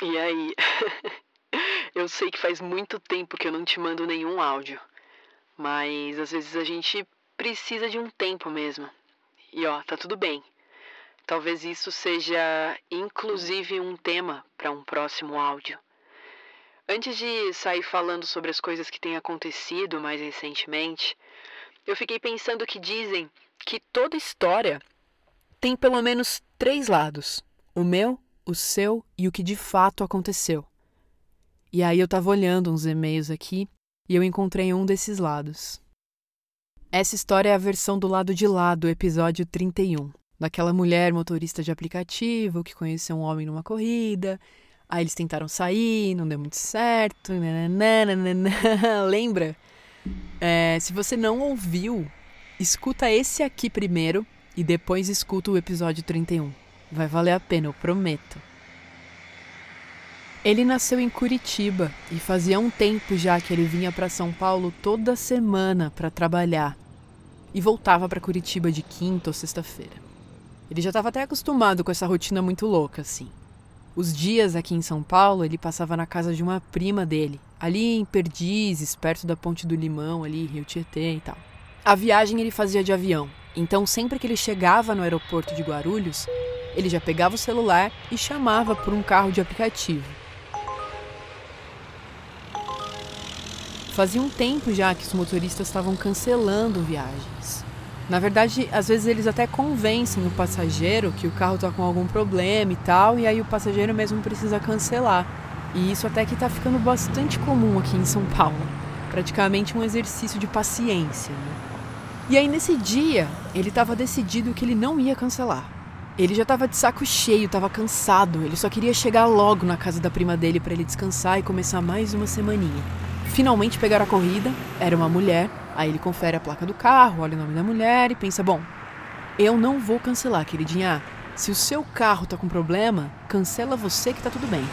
E aí? eu sei que faz muito tempo que eu não te mando nenhum áudio, mas às vezes a gente precisa de um tempo mesmo. E ó, tá tudo bem. Talvez isso seja inclusive um tema para um próximo áudio. Antes de sair falando sobre as coisas que têm acontecido mais recentemente, eu fiquei pensando que dizem que toda história tem pelo menos três lados: o meu, o seu e o que de fato aconteceu. E aí eu tava olhando uns e-mails aqui e eu encontrei um desses lados. Essa história é a versão do lado de lá do episódio 31, daquela mulher motorista de aplicativo que conheceu um homem numa corrida. Aí eles tentaram sair, não deu muito certo. Nananana, lembra? É, se você não ouviu, escuta esse aqui primeiro e depois escuta o episódio 31. Vai valer a pena, eu prometo. Ele nasceu em Curitiba e fazia um tempo já que ele vinha para São Paulo toda semana para trabalhar e voltava para Curitiba de quinta ou sexta-feira. Ele já estava até acostumado com essa rotina muito louca, assim. Os dias aqui em São Paulo ele passava na casa de uma prima dele, ali em Perdizes, perto da Ponte do Limão, ali, Rio Tietê e tal. A viagem ele fazia de avião, então sempre que ele chegava no aeroporto de Guarulhos, ele já pegava o celular e chamava por um carro de aplicativo. Fazia um tempo já que os motoristas estavam cancelando viagens. Na verdade, às vezes eles até convencem o passageiro que o carro está com algum problema e tal, e aí o passageiro mesmo precisa cancelar. E isso até que está ficando bastante comum aqui em São Paulo. Praticamente um exercício de paciência. Né? E aí nesse dia, ele estava decidido que ele não ia cancelar. Ele já estava de saco cheio, estava cansado, ele só queria chegar logo na casa da prima dele para ele descansar e começar mais uma semaninha. Finalmente pegaram a corrida, era uma mulher, aí ele confere a placa do carro, olha o nome da mulher e pensa: bom, eu não vou cancelar, queridinha. Se o seu carro tá com problema, cancela você que tá tudo bem.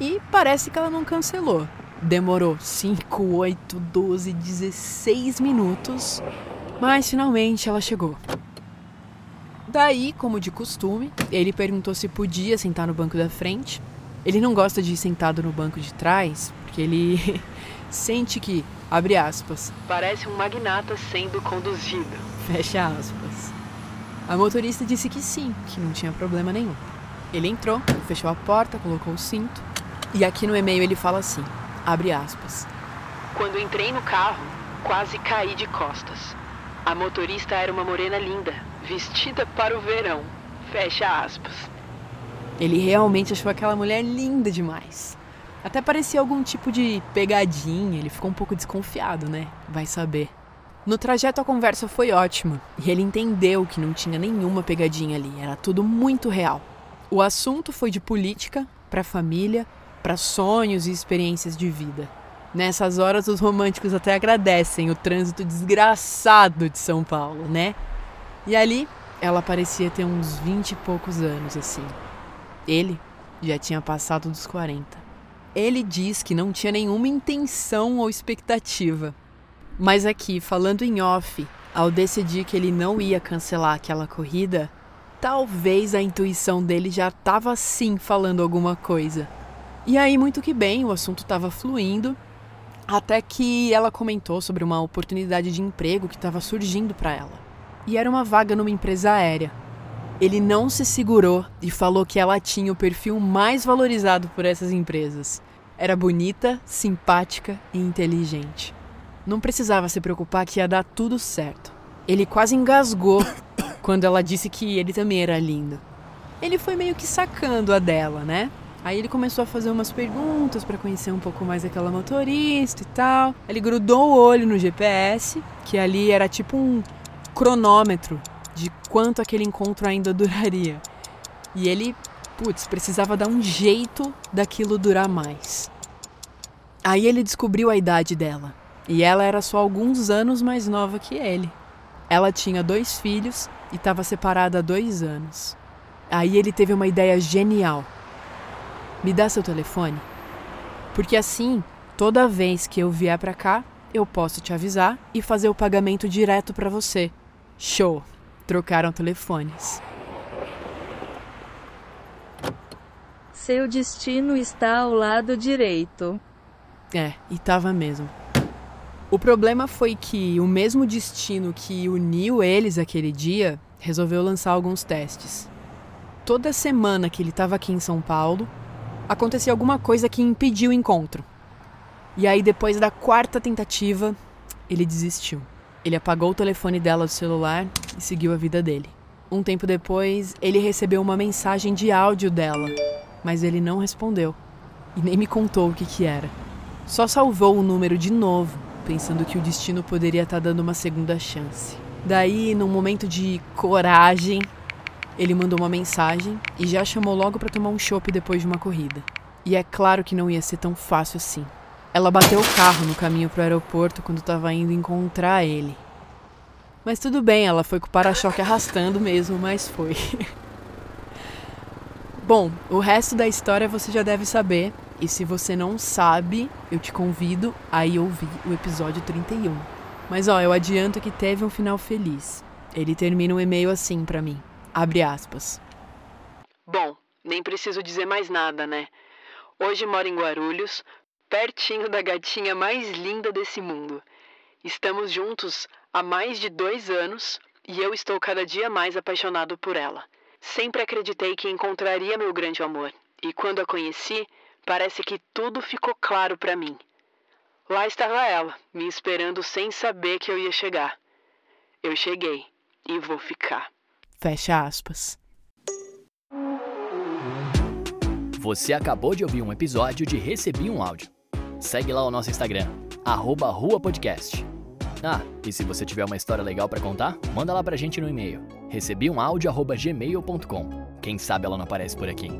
E parece que ela não cancelou. Demorou 5, 8, 12, 16 minutos, mas finalmente ela chegou. Daí, como de costume, ele perguntou se podia sentar no banco da frente. Ele não gosta de ir sentado no banco de trás, porque ele sente que, abre aspas, parece um magnata sendo conduzido. Fecha aspas. A motorista disse que sim, que não tinha problema nenhum. Ele entrou, fechou a porta, colocou o cinto. E aqui no e-mail ele fala assim, abre aspas. Quando entrei no carro, quase caí de costas. A motorista era uma morena linda, vestida para o verão. Fecha aspas. Ele realmente achou aquela mulher linda demais. Até parecia algum tipo de pegadinha, ele ficou um pouco desconfiado, né? Vai saber. No trajeto a conversa foi ótima e ele entendeu que não tinha nenhuma pegadinha ali, era tudo muito real. O assunto foi de política, para família, para sonhos e experiências de vida. Nessas horas os românticos até agradecem o trânsito desgraçado de São Paulo, né? E ali ela parecia ter uns vinte e poucos anos assim. Ele já tinha passado dos 40. Ele diz que não tinha nenhuma intenção ou expectativa. Mas aqui, falando em off, ao decidir que ele não ia cancelar aquela corrida, talvez a intuição dele já estava sim falando alguma coisa. E aí, muito que bem, o assunto estava fluindo, até que ela comentou sobre uma oportunidade de emprego que estava surgindo para ela e era uma vaga numa empresa aérea. Ele não se segurou e falou que ela tinha o perfil mais valorizado por essas empresas. Era bonita, simpática e inteligente. Não precisava se preocupar que ia dar tudo certo. Ele quase engasgou quando ela disse que ele também era lindo. Ele foi meio que sacando a dela, né? Aí ele começou a fazer umas perguntas para conhecer um pouco mais aquela motorista e tal. Ele grudou o olho no GPS, que ali era tipo um cronômetro de quanto aquele encontro ainda duraria. E ele, putz, precisava dar um jeito daquilo durar mais. Aí ele descobriu a idade dela. E ela era só alguns anos mais nova que ele. Ela tinha dois filhos e estava separada há dois anos. Aí ele teve uma ideia genial. Me dá seu telefone? Porque assim, toda vez que eu vier para cá, eu posso te avisar e fazer o pagamento direto para você. Show! Trocaram telefones. Seu destino está ao lado direito. É, e tava mesmo. O problema foi que o mesmo destino que uniu eles aquele dia resolveu lançar alguns testes. Toda semana que ele estava aqui em São Paulo, acontecia alguma coisa que impediu o encontro. E aí, depois da quarta tentativa, ele desistiu. Ele apagou o telefone dela do celular e seguiu a vida dele. Um tempo depois, ele recebeu uma mensagem de áudio dela, mas ele não respondeu e nem me contou o que, que era. Só salvou o número de novo, pensando que o destino poderia estar dando uma segunda chance. Daí, num momento de coragem, ele mandou uma mensagem e já chamou logo para tomar um chopp depois de uma corrida. E é claro que não ia ser tão fácil assim. Ela bateu o carro no caminho para o aeroporto quando estava indo encontrar ele. Mas tudo bem, ela foi com o para-choque arrastando mesmo, mas foi. Bom, o resto da história você já deve saber. E se você não sabe, eu te convido a ir ouvir o episódio 31. Mas ó, eu adianto que teve um final feliz. Ele termina um e-mail assim para mim. Abre aspas. Bom, nem preciso dizer mais nada, né? Hoje moro em Guarulhos, pertinho da gatinha mais linda desse mundo. Estamos juntos há mais de dois anos e eu estou cada dia mais apaixonado por ela. Sempre acreditei que encontraria meu grande amor e quando a conheci, parece que tudo ficou claro para mim. Lá estava ela, me esperando sem saber que eu ia chegar. Eu cheguei e vou ficar. Fecha aspas. Você acabou de ouvir um episódio de Recebi um Áudio. Segue lá o nosso Instagram, arroba Rua Podcast. Ah, e se você tiver uma história legal para contar, manda lá pra gente no e-mail. Recebi um áudio@gmail.com. Quem sabe ela não aparece por aqui.